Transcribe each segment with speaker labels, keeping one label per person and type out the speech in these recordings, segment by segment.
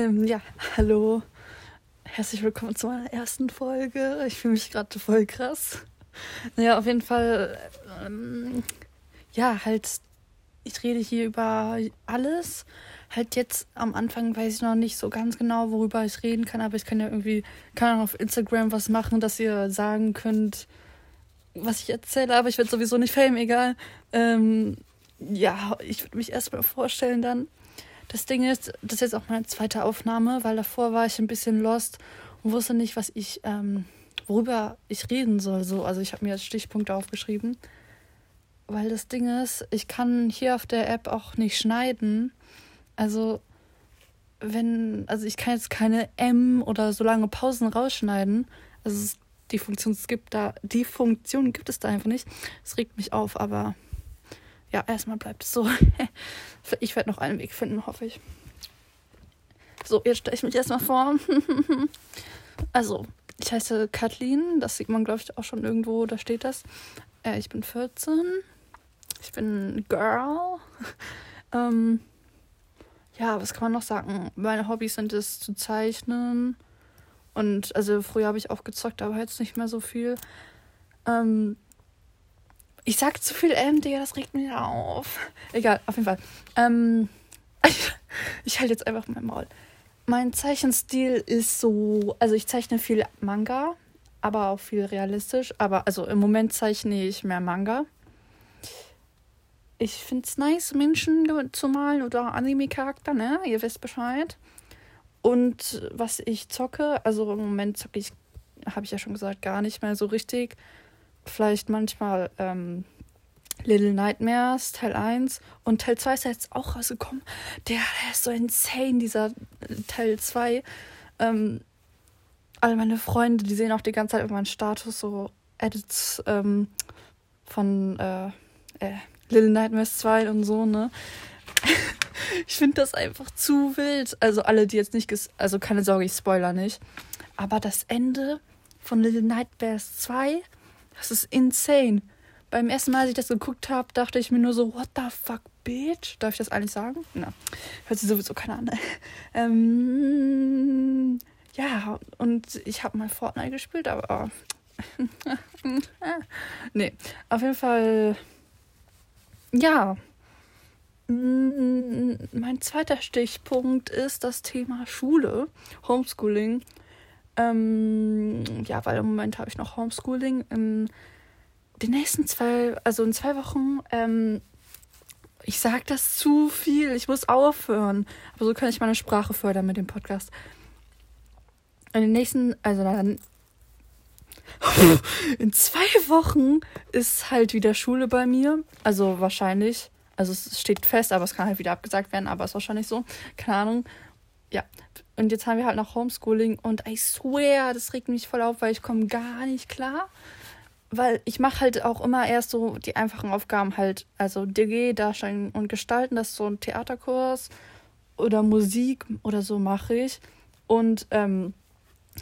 Speaker 1: Ähm, ja, hallo. Herzlich willkommen zu meiner ersten Folge. Ich fühle mich gerade voll krass. Naja, auf jeden Fall, ähm, ja, halt, ich rede hier über alles. Halt jetzt am Anfang weiß ich noch nicht so ganz genau, worüber ich reden kann, aber ich kann ja irgendwie, kann auch auf Instagram was machen, dass ihr sagen könnt, was ich erzähle, aber ich werde sowieso nicht fame, egal. Ähm, ja, ich würde mich erstmal vorstellen dann. Das Ding ist, das ist jetzt auch meine zweite Aufnahme, weil davor war ich ein bisschen lost und wusste nicht, was ich, ähm, worüber ich reden soll. So, also ich habe mir jetzt Stichpunkte aufgeschrieben. Weil das Ding ist, ich kann hier auf der App auch nicht schneiden. Also, wenn, also ich kann jetzt keine M oder so lange Pausen rausschneiden. Also die Funktion gibt da, die Funktion gibt es da einfach nicht. Es regt mich auf, aber ja, erstmal bleibt es so. ich werde noch einen Weg finden, hoffe ich. So, jetzt stelle ich mich erstmal vor. also, ich heiße Kathleen, das sieht man, glaube ich, auch schon irgendwo, da steht das. Äh, ich bin 14. Ich bin Girl. ähm, ja, was kann man noch sagen? Meine Hobbys sind es zu zeichnen. Und also früher habe ich auch gezockt, aber jetzt nicht mehr so viel. Ähm, ich sag zu viel M, Digga, das regt mich auf. Egal, auf jeden Fall. Ähm, ich, ich halte jetzt einfach mein Maul. Mein Zeichenstil ist so, also ich zeichne viel Manga, aber auch viel realistisch. Aber also im Moment zeichne ich mehr Manga. Ich finde es nice, Menschen zu malen oder Anime-Charakter, ne? Ihr wisst Bescheid. Und was ich zocke, also im Moment zocke ich, habe ich ja schon gesagt, gar nicht mehr so richtig vielleicht manchmal ähm, Little Nightmares Teil 1 und Teil 2 ist ja jetzt auch rausgekommen. Der, der ist so insane, dieser äh, Teil 2. Ähm, alle meine Freunde, die sehen auch die ganze Zeit über meinen Status so Edits ähm, von äh, äh, Little Nightmares 2 und so, ne? ich finde das einfach zu wild. Also alle, die jetzt nicht, also keine Sorge, ich spoiler nicht. Aber das Ende von Little Nightmares 2 das ist insane. Beim ersten Mal, als ich das geguckt habe, dachte ich mir nur so, what the fuck, bitch? Darf ich das eigentlich sagen? Na, hört sich sowieso keiner an. ähm, ja, und ich habe mal Fortnite gespielt, aber. nee, auf jeden Fall. Ja. Mein zweiter Stichpunkt ist das Thema Schule, Homeschooling. Ähm, ja, weil im Moment habe ich noch Homeschooling. In den nächsten zwei, also in zwei Wochen, ähm, ich sage das zu viel, ich muss aufhören. Aber so kann ich meine Sprache fördern mit dem Podcast. In den nächsten, also dann. In zwei Wochen ist halt wieder Schule bei mir. Also wahrscheinlich. Also es steht fest, aber es kann halt wieder abgesagt werden, aber ist wahrscheinlich so. Keine Ahnung. Ja, und jetzt haben wir halt noch Homeschooling und I swear, das regt mich voll auf, weil ich komme gar nicht klar. Weil ich mache halt auch immer erst so die einfachen Aufgaben halt, also DG, Darstellen und Gestalten, das ist so ein Theaterkurs oder Musik oder so mache ich. Und ähm,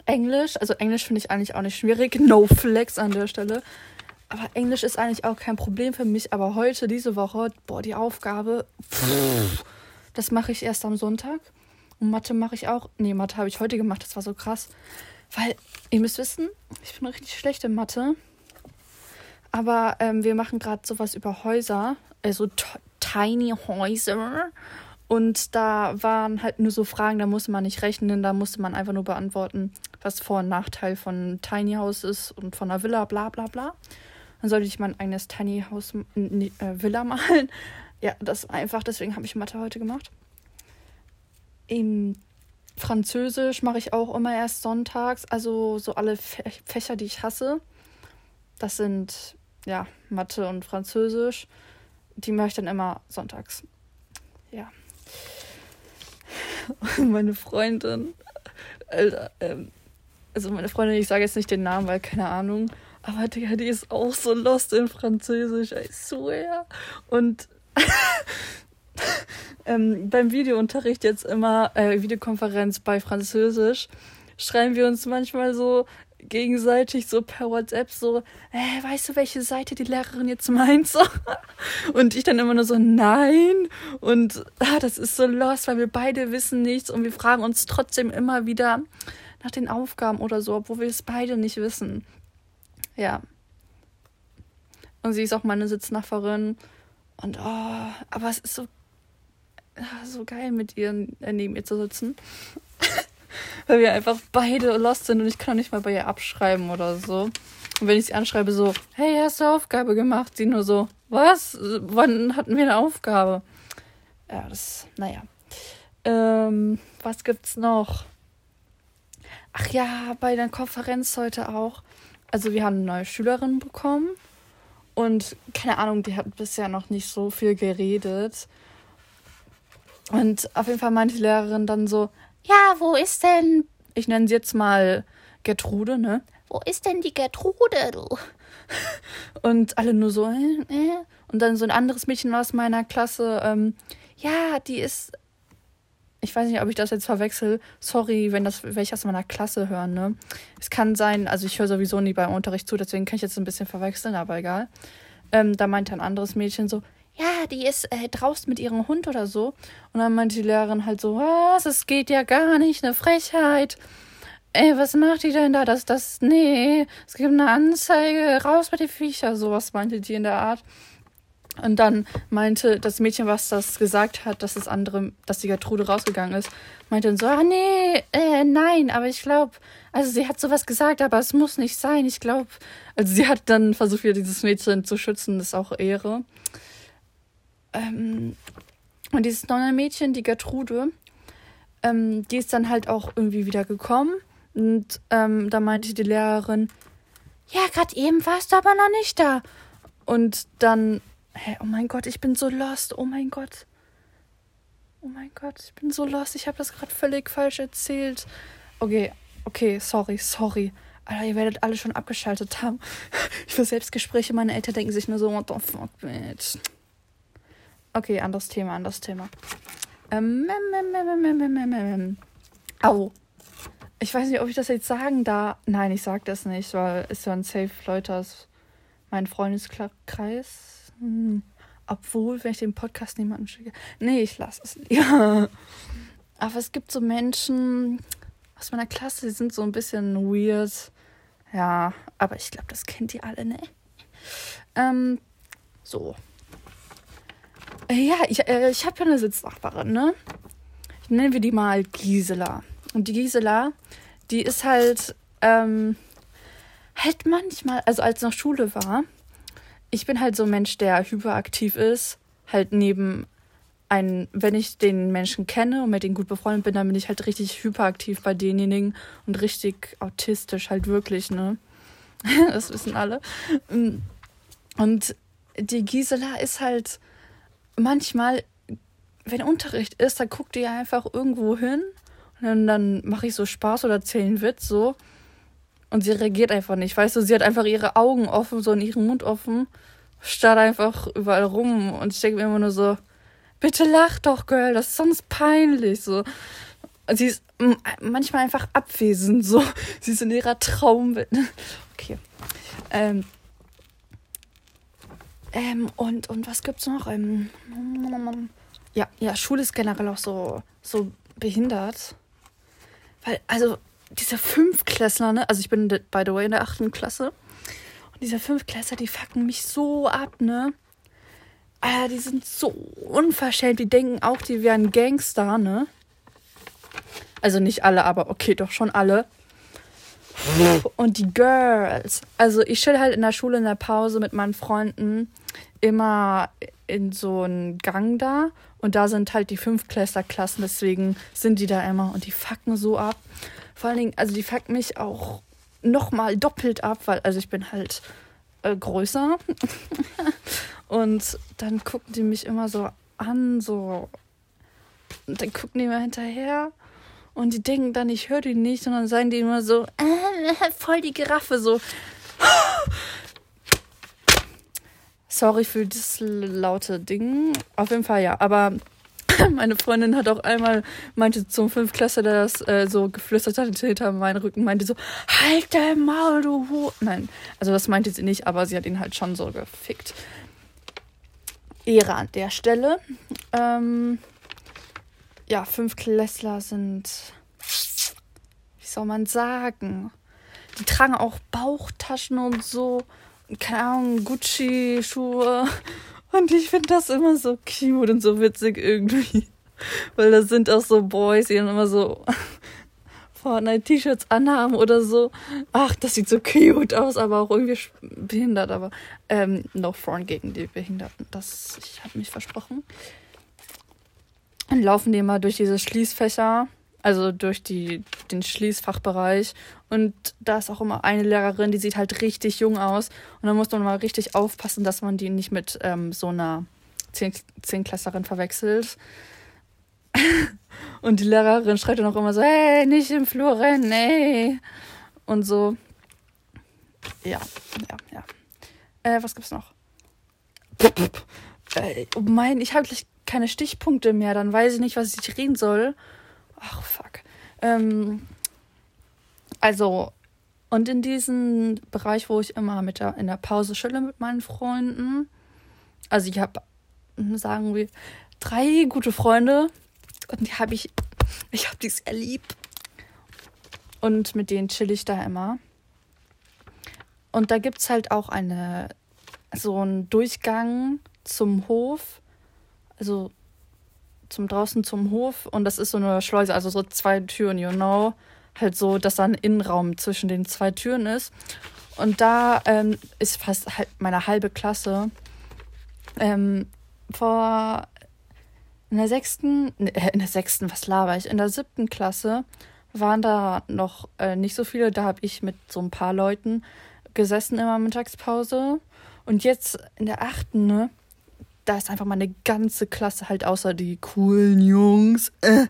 Speaker 1: Englisch, also Englisch finde ich eigentlich auch nicht schwierig, no flex an der Stelle. Aber Englisch ist eigentlich auch kein Problem für mich. Aber heute, diese Woche, boah, die Aufgabe, pff, das mache ich erst am Sonntag. Und Mathe mache ich auch. Nee, Mathe habe ich heute gemacht. Das war so krass. Weil, ihr müsst wissen, ich bin richtig schlecht in Mathe. Aber ähm, wir machen gerade sowas über Häuser. Also tiny Häuser. Und da waren halt nur so Fragen, da musste man nicht rechnen, da musste man einfach nur beantworten, was Vor- und Nachteil von Tiny House ist und von einer Villa, bla bla bla. Dann sollte ich mein eigenes Tiny House äh, Villa malen. Ja, das einfach, deswegen habe ich Mathe heute gemacht. Im Französisch mache ich auch immer erst sonntags, also so alle Fächer, die ich hasse. Das sind ja Mathe und Französisch. Die mache ich dann immer sonntags. Ja. meine Freundin, Alter, ähm, also meine Freundin, ich sage jetzt nicht den Namen, weil keine Ahnung, aber Digga, die ist auch so lost in Französisch, I swear. Und ähm, beim Videounterricht jetzt immer, äh, Videokonferenz bei Französisch, schreiben wir uns manchmal so gegenseitig so per WhatsApp so, äh, weißt du, welche Seite die Lehrerin jetzt meint? So. Und ich dann immer nur so, nein. Und ah, das ist so lost, weil wir beide wissen nichts und wir fragen uns trotzdem immer wieder nach den Aufgaben oder so, obwohl wir es beide nicht wissen. Ja. Und sie ist auch meine Sitznachbarin. Und oh, aber es ist so, so geil, mit ihr äh, neben ihr zu sitzen. Weil wir einfach beide lost sind und ich kann nicht mal bei ihr abschreiben oder so. Und wenn ich sie anschreibe, so, hey, hast du Aufgabe gemacht? Sie nur so, was? Wann hatten wir eine Aufgabe? Ja, das, naja. Ähm, was gibt's noch? Ach ja, bei der Konferenz heute auch. Also wir haben eine neue Schülerin bekommen. Und keine Ahnung, die hat bisher noch nicht so viel geredet. Und auf jeden Fall meinte die Lehrerin dann so, ja, wo ist denn, ich nenne sie jetzt mal Gertrude, ne? Wo ist denn die Gertrude, du? Und alle nur so, äh, äh. Und dann so ein anderes Mädchen aus meiner Klasse, ähm, ja, die ist, ich weiß nicht, ob ich das jetzt verwechsel. Sorry, wenn das welche aus meiner Klasse hören, ne? Es kann sein, also ich höre sowieso nie beim Unterricht zu, deswegen kann ich jetzt ein bisschen verwechseln, aber egal. Ähm, da meinte ein anderes Mädchen so, ja, die ist äh, draußen mit ihrem Hund oder so. Und dann meinte die Lehrerin halt so, was, es geht ja gar nicht, eine Frechheit. Ey, was macht die denn da? Das, das, nee, es gibt eine Anzeige, raus mit den Viecher, sowas meinte die in der Art. Und dann meinte das Mädchen, was das gesagt hat, dass das andere, dass die Gertrude rausgegangen ist, meinte dann so, ah nee, äh, nein, aber ich glaube, also sie hat sowas gesagt, aber es muss nicht sein. Ich glaube, also sie hat dann versucht, dieses Mädchen zu schützen, das ist auch Ehre. Ähm, und dieses neue Mädchen, die Gertrude, ähm, die ist dann halt auch irgendwie wieder gekommen. Und ähm, da meinte die Lehrerin, ja, gerade eben warst du aber noch nicht da. Und dann, hä, oh mein Gott, ich bin so lost, oh mein Gott. Oh mein Gott, ich bin so lost, ich habe das gerade völlig falsch erzählt. Okay, okay, sorry, sorry. Alter, ihr werdet alle schon abgeschaltet haben. Ich für Selbstgespräche, meine Eltern denken sich nur so, what the fuck, bitch. Okay, anderes Thema, anderes Thema. Ähm, Au. Ich weiß nicht, ob ich das jetzt sagen darf. Nein, ich sag das nicht, weil es ja ein Safe Leute aus meinem Freundeskreis. Hm. Obwohl, wenn ich den Podcast niemanden schicke. Nee, ich lasse es lieber. Aber es gibt so Menschen aus meiner Klasse, die sind so ein bisschen weird. Ja, aber ich glaube, das kennt ihr alle, ne? Ähm, so. Ja, ich, äh, ich habe ja eine Sitznachbarin, ne? Ich nenne wir die mal Gisela. Und die Gisela, die ist halt, ähm, halt manchmal, also als noch Schule war, ich bin halt so ein Mensch, der hyperaktiv ist, halt neben ein, wenn ich den Menschen kenne und mit denen gut befreundet bin, dann bin ich halt richtig hyperaktiv bei denjenigen und richtig autistisch halt wirklich, ne? das wissen alle. Und die Gisela ist halt manchmal, wenn Unterricht ist, dann guckt die einfach irgendwo hin und dann, dann mache ich so Spaß oder erzähle einen Witz so. Und sie reagiert einfach nicht. Weißt du, sie hat einfach ihre Augen offen, so in ihren Mund offen, starrt einfach überall rum. Und ich denke mir immer nur so, bitte lach doch, Girl, das ist sonst peinlich. So. Sie ist manchmal einfach abwesend, so. Sie ist in ihrer Traumwelt. Okay. Ähm, ähm, und, und was gibt's noch? Ähm, ja, ja, Schule ist generell auch so, so behindert. Weil, also, diese Fünfklässler, ne? Also ich bin, by the way, in der achten Klasse. Und diese Fünfklässler, die fucken mich so ab, ne? Alter, die sind so unverschämt. Die denken auch, die wären Gangster, ne? Also nicht alle, aber okay, doch schon alle. Und die Girls. Also ich chill halt in der Schule in der Pause mit meinen Freunden immer in so einen Gang da. Und da sind halt die Fünfklässlerklassen, deswegen sind die da immer und die fucken so ab. Vor allen Dingen, also die fucken mich auch nochmal doppelt ab, weil, also ich bin halt äh, größer. und dann gucken die mich immer so an, so. Und dann gucken die mir hinterher. Und die denken dann, ich höre die nicht, sondern sagen die immer so, äh, voll die Giraffe, so. Sorry für das laute Ding. Auf jeden Fall ja, aber meine Freundin hat auch einmal, meinte zum Fünfklässler, der das äh, so geflüstert hat hinter meinen Rücken, meinte so, halt dein Maul, du Hu. Nein, also das meinte sie nicht, aber sie hat ihn halt schon so gefickt. Ehre an der Stelle. Ähm, ja, Fünfklässler sind, wie soll man sagen, die tragen auch Bauchtaschen und so, keine Ahnung, Gucci-Schuhe und ich finde das immer so cute und so witzig irgendwie. Weil da sind auch so Boys, die dann immer so Fortnite-T-Shirts anhaben oder so. Ach, das sieht so cute aus, aber auch irgendwie behindert. Aber ähm, no front gegen die Behinderten. Das, ich habe mich versprochen. Dann laufen die immer durch diese Schließfächer also durch die, den Schließfachbereich. Und da ist auch immer eine Lehrerin, die sieht halt richtig jung aus. Und da muss man mal richtig aufpassen, dass man die nicht mit ähm, so einer Zehnklässlerin verwechselt. und die Lehrerin schreit dann auch immer so, hey, nicht im Flur rennen, ey. Und so. Ja, ja, ja. Äh, was gibt's noch? Äh, oh mein, ich habe gleich keine Stichpunkte mehr, dann weiß ich nicht, was ich reden soll. Ach, fuck. Ähm, also, und in diesem Bereich, wo ich immer mit der, in der Pause schülle mit meinen Freunden, also ich habe, sagen wir, drei gute Freunde und die habe ich, ich habe die sehr lieb. Und mit denen chill ich da immer. Und da gibt es halt auch eine, so einen Durchgang zum Hof. Also zum draußen zum Hof und das ist so eine Schleuse, also so zwei Türen, you know. Halt so, dass da ein Innenraum zwischen den zwei Türen ist. Und da ähm, ist fast halt meine halbe Klasse. Ähm, vor in der sechsten, äh, in der sechsten, was laber ich? In der siebten Klasse waren da noch äh, nicht so viele. Da habe ich mit so ein paar Leuten gesessen immer Mittagspause. Und jetzt in der achten, ne? Da ist einfach mal eine ganze Klasse halt außer die coolen Jungs. Äh.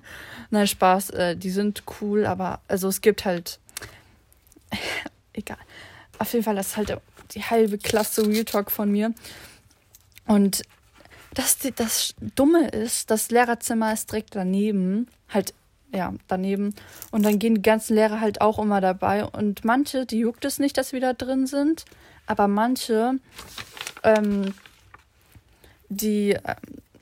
Speaker 1: Nein, Spaß, äh, die sind cool, aber also es gibt halt egal. Auf jeden Fall das ist halt die halbe Klasse Real Talk von mir. Und das, das Dumme ist, das Lehrerzimmer ist direkt daneben, halt ja, daneben. Und dann gehen die ganzen Lehrer halt auch immer dabei. Und manche, die juckt es nicht, dass wir da drin sind. Aber manche ähm, die, ähm,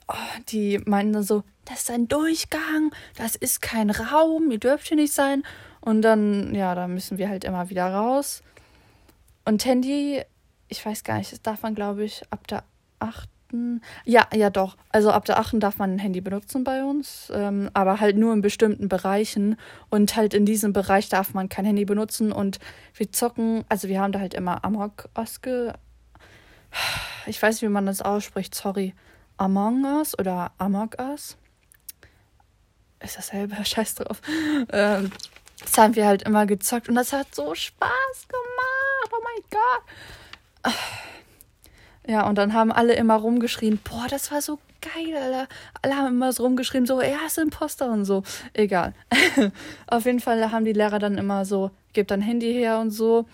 Speaker 1: oh, die meinten so, das ist ein Durchgang, das ist kein Raum, ihr dürft hier nicht sein. Und dann, ja, da müssen wir halt immer wieder raus. Und Handy, ich weiß gar nicht, das darf man, glaube ich, ab der achten. Ja, ja, doch. Also ab der achten darf man ein Handy benutzen bei uns, ähm, aber halt nur in bestimmten Bereichen. Und halt in diesem Bereich darf man kein Handy benutzen. Und wir zocken, also wir haben da halt immer Amok Oske, ich weiß nicht, wie man das ausspricht, sorry. Among Us oder Amok Us? Ist dasselbe, scheiß drauf. Ähm, das haben wir halt immer gezockt und das hat so Spaß gemacht. Oh mein Gott. Ja, und dann haben alle immer rumgeschrien, boah, das war so geil, Alter. Alle haben immer so rumgeschrien, so, er ist Imposter und so. Egal. Auf jeden Fall haben die Lehrer dann immer so, gib dein Handy her und so.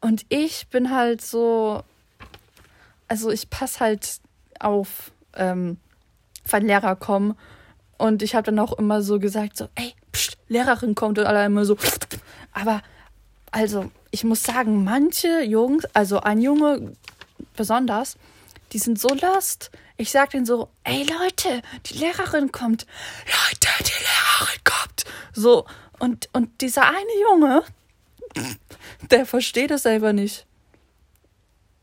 Speaker 1: Und ich bin halt so, also ich passe halt auf, ähm, wenn Lehrer kommen. Und ich habe dann auch immer so gesagt, so, ey, pst, Lehrerin kommt und alle immer so. Aber, also, ich muss sagen, manche Jungs, also ein Junge besonders, die sind so lost. Ich sag denen so, ey Leute, die Lehrerin kommt. Leute, die Lehrerin kommt. So, und, und dieser eine Junge, der versteht es selber nicht.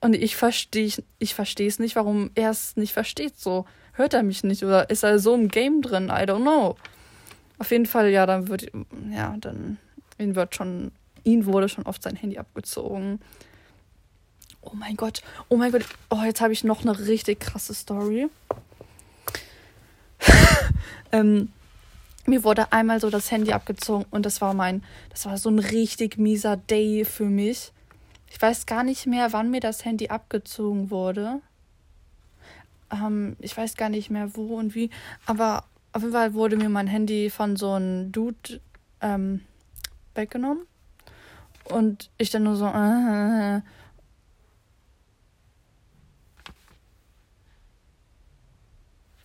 Speaker 1: Und ich verstehe ich verstehe es nicht, warum er es nicht versteht. So hört er mich nicht oder ist er so im Game drin? I don't know. Auf jeden Fall, ja, dann wird ja dann ihn wird schon ihn wurde schon oft sein Handy abgezogen. Oh mein Gott, oh mein Gott, oh jetzt habe ich noch eine richtig krasse Story. ähm, mir wurde einmal so das Handy abgezogen und das war mein, das war so ein richtig mieser Day für mich. Ich weiß gar nicht mehr, wann mir das Handy abgezogen wurde. Ähm, ich weiß gar nicht mehr, wo und wie. Aber auf jeden Fall wurde mir mein Handy von so einem Dude ähm, weggenommen. Und ich dann nur so. Äh,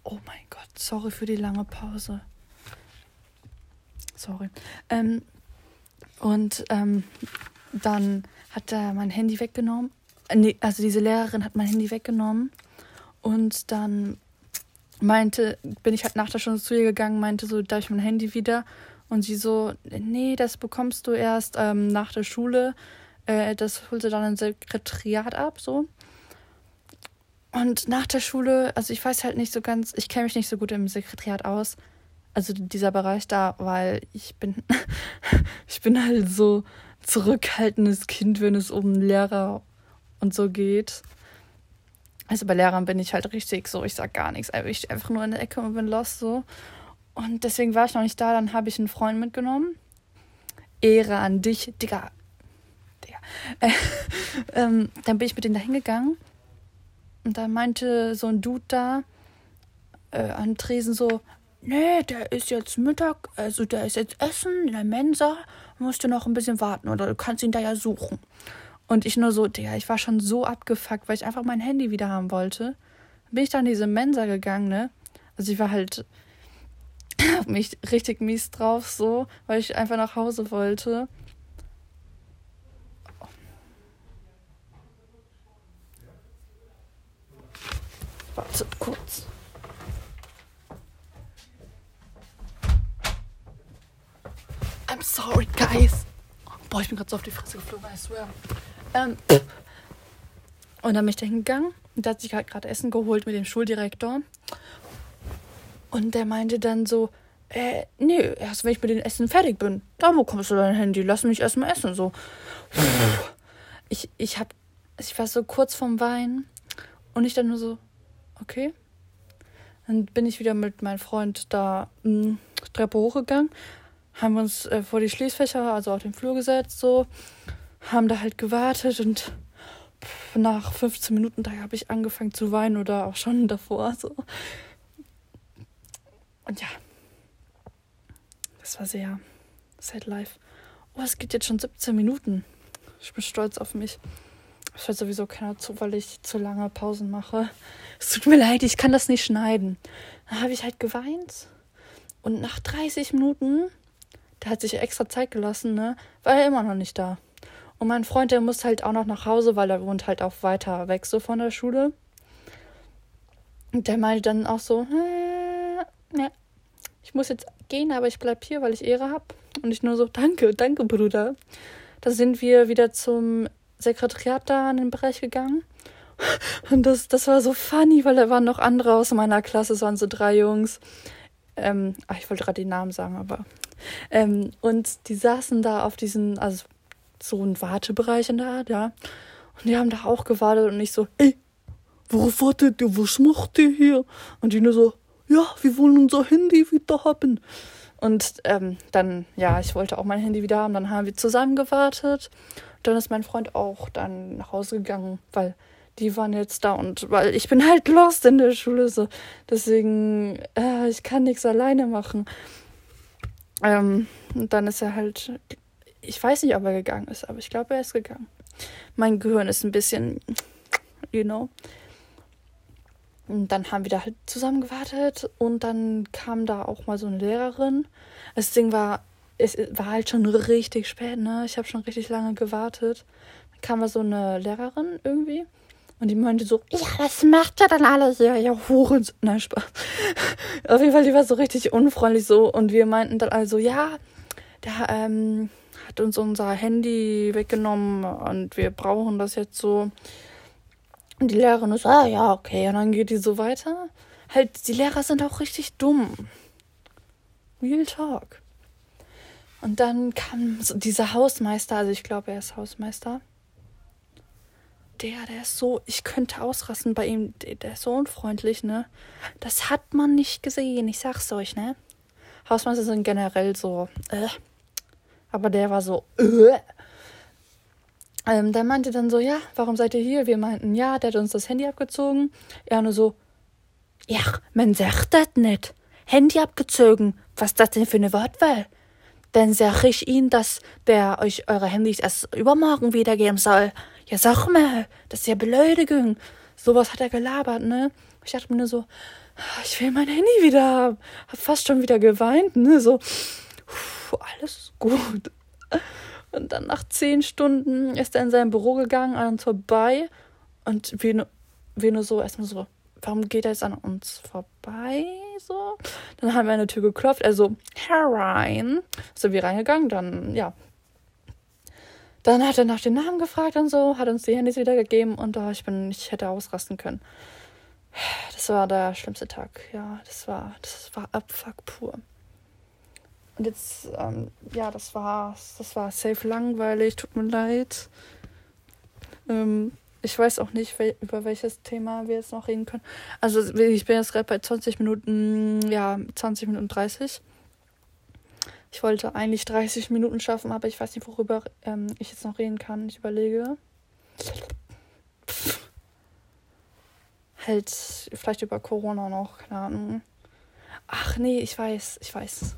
Speaker 1: oh mein Gott. sorry für die lange Pause. Sorry. Ähm, und ähm, dann hat er mein Handy weggenommen. Äh, also diese Lehrerin hat mein Handy weggenommen. Und dann meinte, bin ich halt nach der Stunde zu ihr gegangen, meinte so, darf ich mein Handy wieder? Und sie so, nee, das bekommst du erst ähm, nach der Schule. Äh, das holt sie dann im Sekretariat ab, so. Und nach der Schule, also ich weiß halt nicht so ganz, ich kenne mich nicht so gut im Sekretariat aus. Also dieser Bereich da, weil ich bin, ich bin halt so zurückhaltendes Kind, wenn es um Lehrer und so geht. Also bei Lehrern bin ich halt richtig so, ich sag gar nichts. Also ich einfach nur in der Ecke und bin lost so. Und deswegen war ich noch nicht da. Dann habe ich einen Freund mitgenommen. Ehre an dich, Digga. Digga. Äh, ähm, dann bin ich mit denen da hingegangen. Und dann meinte so ein Dude da äh, an Tresen so, nee, der ist jetzt Mittag, also der ist jetzt Essen in der Mensa, musst du noch ein bisschen warten oder du kannst ihn da ja suchen. Und ich nur so, Digga, ich war schon so abgefuckt, weil ich einfach mein Handy wieder haben wollte. Bin ich dann in diese Mensa gegangen, ne? Also ich war halt mich richtig mies drauf, so, weil ich einfach nach Hause wollte. Wartet kurz. Sorry, guys. Boah, ich bin gerade so auf die Fresse geflogen, I swear. Ähm, und dann bin ich da hingegangen und da hat sich halt gerade Essen geholt mit dem Schuldirektor. Und der meinte dann so, äh, nee, erst wenn ich mit dem Essen fertig bin, da bekommst du dein Handy, lass mich erstmal essen, so. Ich, ich hab, ich war so kurz vorm Wein und ich dann nur so, okay. Dann bin ich wieder mit meinem Freund da mh, hm, Treppe hochgegangen, haben uns äh, vor die Schließfächer, also auf den Flur gesetzt, so, haben da halt gewartet und nach 15 Minuten, da habe ich angefangen zu weinen oder auch schon davor, so. Und ja, das war sehr sad life. Oh, es geht jetzt schon 17 Minuten. Ich bin stolz auf mich. Es hört sowieso keiner zu, weil ich zu lange Pausen mache. Es tut mir leid, ich kann das nicht schneiden. Dann habe ich halt geweint. Und nach 30 Minuten, der hat sich extra Zeit gelassen, ne, war er immer noch nicht da. Und mein Freund, der muss halt auch noch nach Hause, weil er wohnt halt auch weiter weg so von der Schule. Und der meinte dann auch so, ne, ich muss jetzt gehen, aber ich bleib hier, weil ich Ehre habe. Und ich nur so, danke, danke, Bruder. Da sind wir wieder zum Sekretariat da in den Bereich gegangen. Und das, das war so funny, weil da waren noch andere aus meiner Klasse, es waren so drei Jungs. Ähm, ach, ich wollte gerade den Namen sagen, aber. Ähm, und die saßen da auf diesen, also so ein Wartebereich in der Art, ja. Und die haben da auch gewartet und ich so, ey, worauf wartet ihr? Was macht ihr hier? Und die nur so, ja, wir wollen unser Handy wieder haben. Und ähm, dann, ja, ich wollte auch mein Handy wieder haben. Dann haben wir zusammen gewartet. Dann ist mein Freund auch dann nach Hause gegangen, weil die waren jetzt da und weil ich bin halt lost in der Schule so. Deswegen, äh, ich kann nichts alleine machen. Ähm, und dann ist er halt, ich weiß nicht, ob er gegangen ist, aber ich glaube, er ist gegangen. Mein Gehirn ist ein bisschen, you know. Und dann haben wir da halt zusammen gewartet und dann kam da auch mal so eine Lehrerin. Das Ding war, es war halt schon richtig spät, ne? Ich habe schon richtig lange gewartet. Dann kam da so eine Lehrerin irgendwie und die meinte so, ja, das macht ja dann alles, ja, ja, Huren. Nein, Spaß. Auf jeden Fall, die war so richtig unfreundlich so und wir meinten dann also, ja, der ähm, hat uns unser Handy weggenommen und wir brauchen das jetzt so. Und die Lehrerin ist, ah ja, okay. Und dann geht die so weiter. Halt, die Lehrer sind auch richtig dumm. Real Talk. Und dann kam so dieser Hausmeister, also ich glaube, er ist Hausmeister. Der, der ist so, ich könnte ausrasten bei ihm, der, ist so unfreundlich, ne? Das hat man nicht gesehen, ich sag's euch, ne? Hausmeister sind generell so, äh. Aber der war so, äh. Ähm, der meinte dann so, ja, warum seid ihr hier? Wir meinten, ja, der hat uns das Handy abgezogen. Er nur so, ja, man sagt das nicht. Handy abgezogen. Was das denn für eine Wortwahl? Dann sag ich Ihnen, dass der euch eure Handys erst übermorgen wiedergeben soll. Ja, sag mal, das ist ja Beleidigung. Sowas hat er gelabert, ne? Ich dachte mir nur so, ich will mein Handy wieder haben. Hab fast schon wieder geweint, ne? So, alles ist gut. Und dann nach zehn Stunden ist er in sein Büro gegangen, an uns vorbei. Und wir, nur, wir nur so erstmal so, warum geht er jetzt an uns vorbei? So. Dann haben wir an der Tür geklopft, also herein. Sind wir reingegangen, dann, ja. Dann hat er nach den Namen gefragt und so, hat uns die Handys wieder gegeben und oh, ich bin, ich hätte ausrasten können. Das war der schlimmste Tag, ja. Das war, das war Abfuck pur. Und jetzt, ähm, ja, das war, das war safe langweilig, tut mir leid. Ähm, ich weiß auch nicht, wel über welches Thema wir jetzt noch reden können. Also ich bin jetzt gerade bei 20 Minuten, ja, 20 Minuten 30. Ich wollte eigentlich 30 Minuten schaffen, aber ich weiß nicht, worüber ähm, ich jetzt noch reden kann. Ich überlege. Halt, vielleicht über Corona noch, keine Ahnung. Ach nee, ich weiß, ich weiß.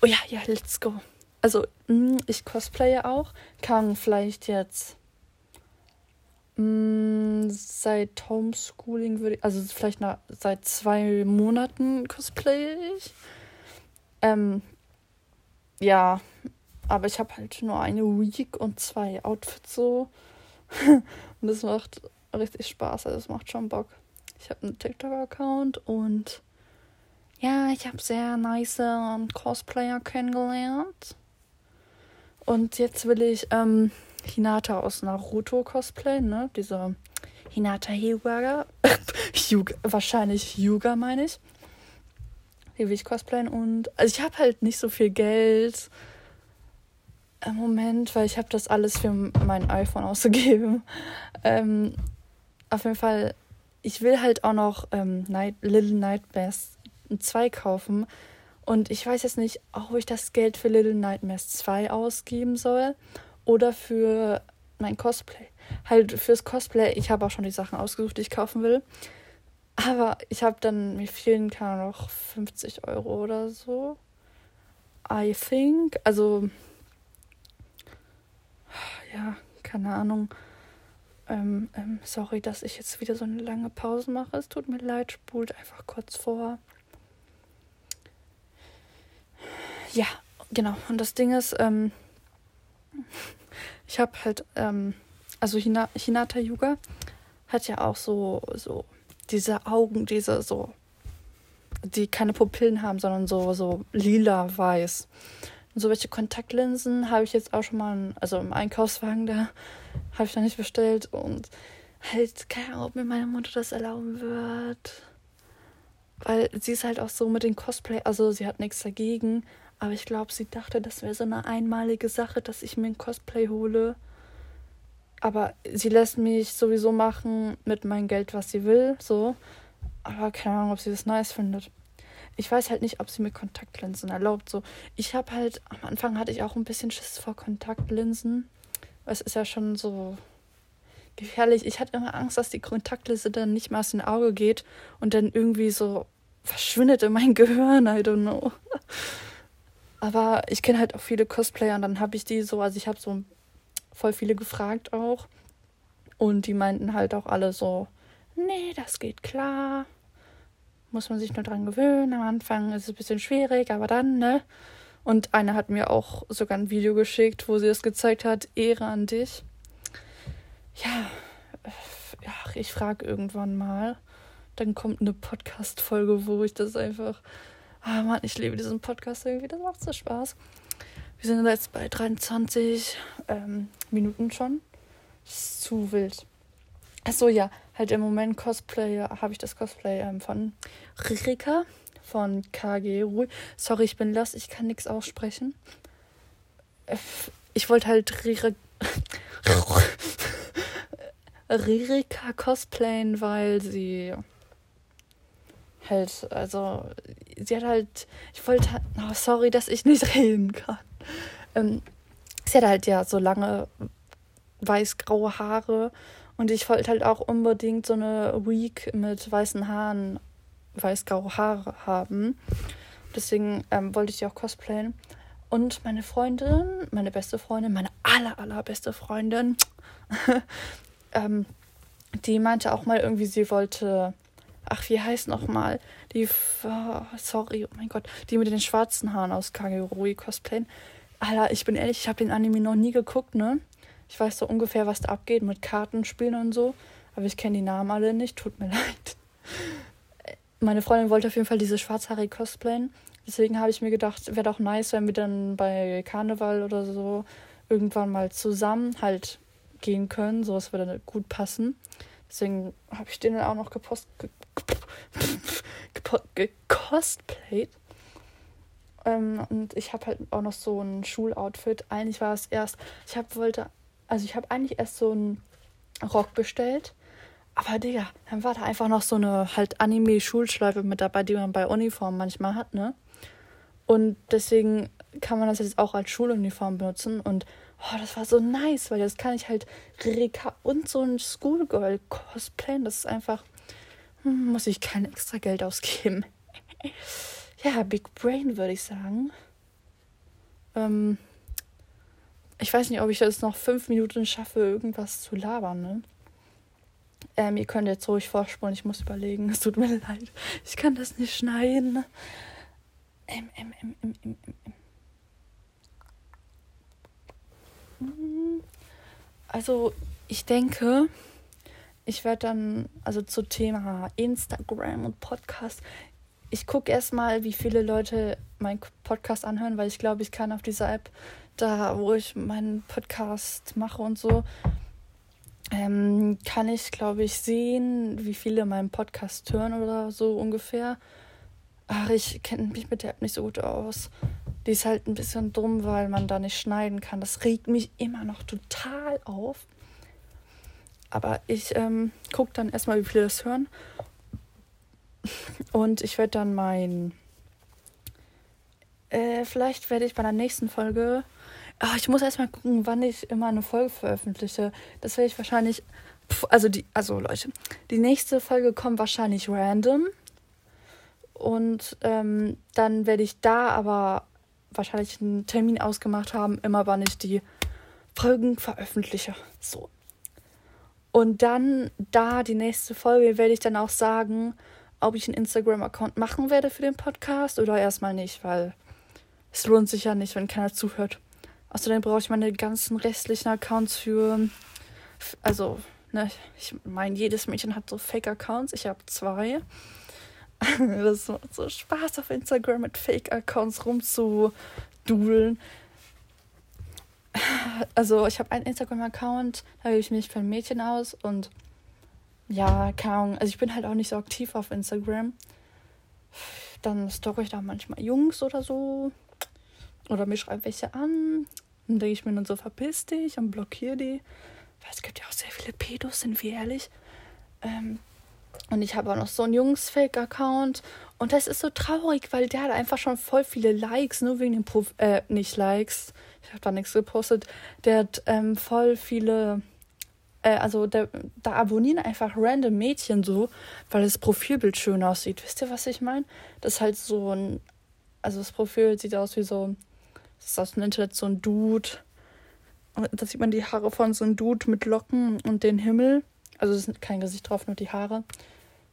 Speaker 1: Oh ja, ja, let's go. Also, hm, ich cosplaye auch. Kann vielleicht jetzt mh, hm, seit Homeschooling würde ich, also vielleicht nach, seit zwei Monaten cosplaye ich. Ähm, ja, aber ich habe halt nur eine Week und zwei Outfits so. und das macht richtig Spaß, also es macht schon Bock. Ich habe einen TikTok-Account und ja, ich habe sehr nice ähm, Cosplayer kennengelernt. Und jetzt will ich ähm, Hinata aus Naruto cosplayen, ne? Diese Hinata Hyuga. Hyuga wahrscheinlich Hyuga meine ich. Die will ich cosplayen und also ich habe halt nicht so viel Geld im Moment, weil ich habe das alles für mein iPhone ausgegeben. Ähm, auf jeden Fall, ich will halt auch noch ähm, Night, Little Nightmares 2 kaufen. Und ich weiß jetzt nicht, ob ich das Geld für Little Nightmares 2 ausgeben soll oder für mein Cosplay. Halt fürs Cosplay, ich habe auch schon die Sachen ausgesucht, die ich kaufen will. Aber ich habe dann, mir fehlen kann noch 50 Euro oder so. I think. Also, ja, keine Ahnung. Ähm, ähm, sorry, dass ich jetzt wieder so eine lange Pause mache. Es tut mir leid, spult einfach kurz vor. Ja, genau. Und das Ding ist, ähm, ich habe halt, ähm, also Hina, Hinata Yuga hat ja auch so, so diese Augen, diese so, die keine Pupillen haben, sondern so, so lila-weiß. Und so welche Kontaktlinsen habe ich jetzt auch schon mal, also im Einkaufswagen da, habe ich noch nicht bestellt. Und halt, keine Ahnung, ob mir meine Mutter das erlauben wird. Weil sie ist halt auch so mit den Cosplay, also sie hat nichts dagegen, aber ich glaube, sie dachte, das wäre so eine einmalige Sache, dass ich mir ein Cosplay hole. Aber sie lässt mich sowieso machen mit meinem Geld, was sie will, so. Aber keine Ahnung, ob sie das nice findet. Ich weiß halt nicht, ob sie mir Kontaktlinsen erlaubt. So, ich habe halt am Anfang hatte ich auch ein bisschen Schiss vor Kontaktlinsen. Es ist ja schon so gefährlich. Ich hatte immer Angst, dass die Kontaktlinse dann nicht mehr aus dem Auge geht und dann irgendwie so verschwindet in mein Gehirn. I don't know. Aber ich kenne halt auch viele Cosplayer und dann habe ich die so, also ich habe so voll viele gefragt auch. Und die meinten halt auch alle so, nee, das geht klar. Muss man sich nur dran gewöhnen. Am Anfang ist es ein bisschen schwierig, aber dann, ne? Und eine hat mir auch sogar ein Video geschickt, wo sie das gezeigt hat. Ehre an dich. Ja, ja ich frage irgendwann mal. Dann kommt eine Podcast-Folge, wo ich das einfach Ah, Mann, ich liebe diesen Podcast irgendwie. Das macht so Spaß. Wir sind jetzt bei 23 ähm, Minuten schon. Das ist zu wild. Achso, ja, halt im Moment Cosplay, habe ich das Cosplay ähm, von Rika von KG. Sorry, ich bin lost, ich kann nichts aussprechen. Ich wollte halt Rika, Ririka cosplayen, weil sie halt, also sie hat halt, ich wollte, oh, sorry, dass ich nicht reden kann. Ähm, sie hat halt ja so lange weiß-graue Haare und ich wollte halt auch unbedingt so eine Week mit weißen Haaren, weiß-graue Haare haben. Deswegen ähm, wollte ich die auch cosplayen. Und meine Freundin, meine beste Freundin, meine aller, allerbeste Freundin, ähm, die meinte auch mal irgendwie, sie wollte ach, wie heißt nochmal? Die, oh, sorry, oh mein Gott, die mit den schwarzen Haaren aus Kagurui cosplayen. Alter, ich bin ehrlich, ich habe den Anime noch nie geguckt, ne? Ich weiß so ungefähr, was da abgeht mit Kartenspielen und so. Aber ich kenne die Namen alle nicht, tut mir leid. Meine Freundin wollte auf jeden Fall diese schwarzhaarige cosplayen. Deswegen habe ich mir gedacht, wäre doch nice, wenn wir dann bei Karneval oder so irgendwann mal zusammen halt gehen können. So, es würde gut passen. Deswegen habe ich den dann auch noch gepost, gecosplayt. Ähm, und ich habe halt auch noch so ein Schuloutfit. Eigentlich war es erst, ich habe wollte, also ich habe eigentlich erst so einen Rock bestellt. Aber Digga, dann war da einfach noch so eine halt Anime-Schulschleife mit dabei, die man bei Uniformen manchmal hat, ne? Und deswegen kann man das jetzt auch als Schuluniform benutzen. Und oh, das war so nice, weil das kann ich halt Reka und so ein Schoolgirl cosplayen. Das ist einfach, hm, muss ich kein extra Geld ausgeben. ja, Big Brain würde ich sagen. Ähm, ich weiß nicht, ob ich das noch fünf Minuten schaffe, irgendwas zu labern, ne? Ähm, ihr könnt jetzt ruhig vorspulen, ich muss überlegen. Es tut mir leid. Ich kann das nicht schneiden. M, M, M, M, M, M, M. Also, ich denke, ich werde dann, also zu Thema Instagram und Podcast, ich gucke erstmal, wie viele Leute meinen Podcast anhören, weil ich glaube, ich kann auf dieser App, da wo ich meinen Podcast mache und so, ähm, kann ich, glaube ich, sehen, wie viele meinen Podcast hören oder so ungefähr. Ach, ich kenne mich mit der App nicht so gut aus. Die ist halt ein bisschen dumm, weil man da nicht schneiden kann. Das regt mich immer noch total auf. Aber ich ähm, gucke dann erstmal, wie viele das hören. Und ich werde dann mein. Äh, vielleicht werde ich bei der nächsten Folge. Ach, ich muss erstmal gucken, wann ich immer eine Folge veröffentliche. Das werde ich wahrscheinlich. Also die, also Leute, die nächste Folge kommt wahrscheinlich random. Und ähm, dann werde ich da aber wahrscheinlich einen Termin ausgemacht haben, immer wann ich die Folgen veröffentliche. So. Und dann da die nächste Folge werde ich dann auch sagen, ob ich einen Instagram-Account machen werde für den Podcast oder erstmal nicht, weil es lohnt sich ja nicht, wenn keiner zuhört. Außerdem brauche ich meine ganzen restlichen Accounts für. Also, ne, ich meine, jedes Mädchen hat so Fake-Accounts. Ich habe zwei. das macht so Spaß auf Instagram mit Fake-Accounts rumzududeln. Also ich habe einen Instagram-Account, da gebe ich mich für ein Mädchen aus und ja, keine Ahnung. Also ich bin halt auch nicht so aktiv auf Instagram. Dann stalke ich da manchmal Jungs oder so. Oder mir schreiben welche an. Dann denke ich mir dann so, verpiss dich und blockiere die. Weil es gibt ja auch sehr viele Pedos, sind wir ehrlich. Ähm, und ich habe auch noch so einen Jungs-Fake-Account. Und das ist so traurig, weil der hat einfach schon voll viele Likes, nur wegen den Pro äh, nicht Likes. Ich habe da nichts gepostet. Der hat ähm, voll viele, äh, also der, da abonnieren einfach random Mädchen so, weil das Profilbild schön aussieht. Wisst ihr, was ich meine? Das ist halt so ein, also das Profil sieht aus wie so, das ist aus dem Internet so ein Dude. Und da sieht man die Haare von so einem Dude mit Locken und den Himmel. Also es ist kein Gesicht drauf, nur die Haare.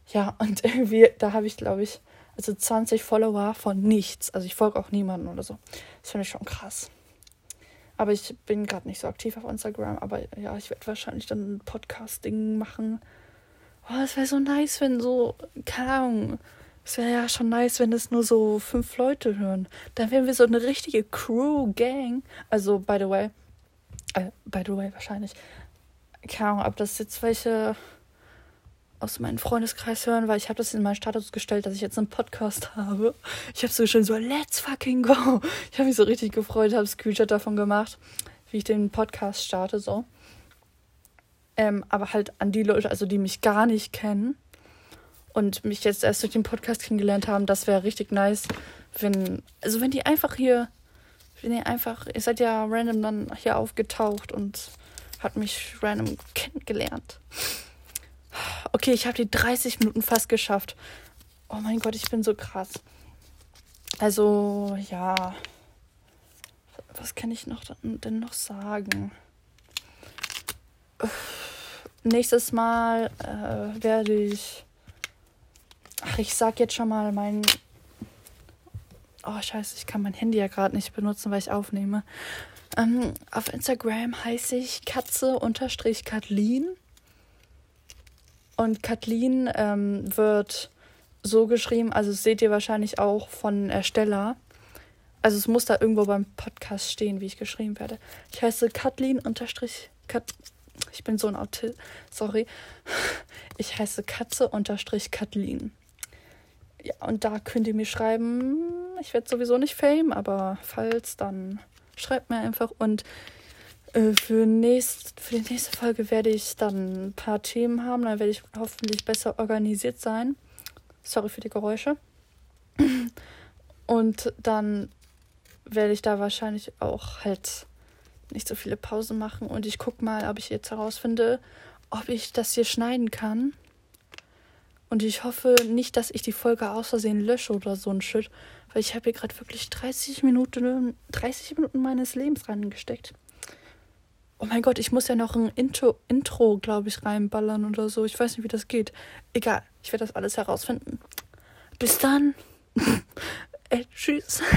Speaker 1: Ja, und irgendwie, da habe ich, glaube ich, also 20 Follower von nichts. Also ich folge auch niemanden oder so. Das finde ich schon krass. Aber ich bin gerade nicht so aktiv auf Instagram. Aber ja, ich werde wahrscheinlich dann ein Podcast-Ding machen. Oh, es wäre so nice, wenn so, keine Ahnung, es wäre ja schon nice, wenn es nur so fünf Leute hören. Dann wären wir so eine richtige Crew-Gang. Also, by the way, äh, by the way, wahrscheinlich keine Ahnung, ob das jetzt welche aus meinem Freundeskreis hören, weil ich habe das in meinen Status gestellt, dass ich jetzt einen Podcast habe. Ich habe so schön so, let's fucking go. Ich habe mich so richtig gefreut, habe Screenshot davon gemacht, wie ich den Podcast starte, so. Ähm, aber halt an die Leute, also die mich gar nicht kennen und mich jetzt erst durch den Podcast kennengelernt haben, das wäre richtig nice, wenn, also wenn die einfach hier, wenn ihr einfach, ihr seid ja random dann hier aufgetaucht und hat mich random kennengelernt. Okay, ich habe die 30 Minuten fast geschafft. Oh mein Gott, ich bin so krass. Also, ja. Was kann ich noch denn noch sagen? Nächstes Mal äh, werde ich Ach, ich sag jetzt schon mal mein. Oh, scheiße, ich kann mein Handy ja gerade nicht benutzen, weil ich aufnehme. Ähm, auf Instagram heiße ich Katze-Kathleen. Und Kathleen ähm, wird so geschrieben, also seht ihr wahrscheinlich auch von Ersteller. Also es muss da irgendwo beim Podcast stehen, wie ich geschrieben werde. Ich heiße Kathleen unterstrich Kat ich bin so ein Autist. Sorry. Ich heiße Katze unterstrich Kathleen. Ja, und da könnt ihr mir schreiben. Ich werde sowieso nicht Fame, aber falls, dann schreibt mir einfach. Und für, nächst, für die nächste Folge werde ich dann ein paar Themen haben. Dann werde ich hoffentlich besser organisiert sein. Sorry für die Geräusche. Und dann werde ich da wahrscheinlich auch halt nicht so viele Pausen machen. Und ich gucke mal, ob ich jetzt herausfinde, ob ich das hier schneiden kann. Und ich hoffe nicht, dass ich die Folge aus Versehen lösche oder so ein Shit. Weil ich habe hier gerade wirklich 30 Minuten, 30 Minuten meines Lebens reingesteckt oh mein Gott, ich muss ja noch ein Intro, Intro glaube ich, reinballern oder so. Ich weiß nicht, wie das geht. Egal, ich werde das alles herausfinden. Bis dann. Ey, äh, tschüss.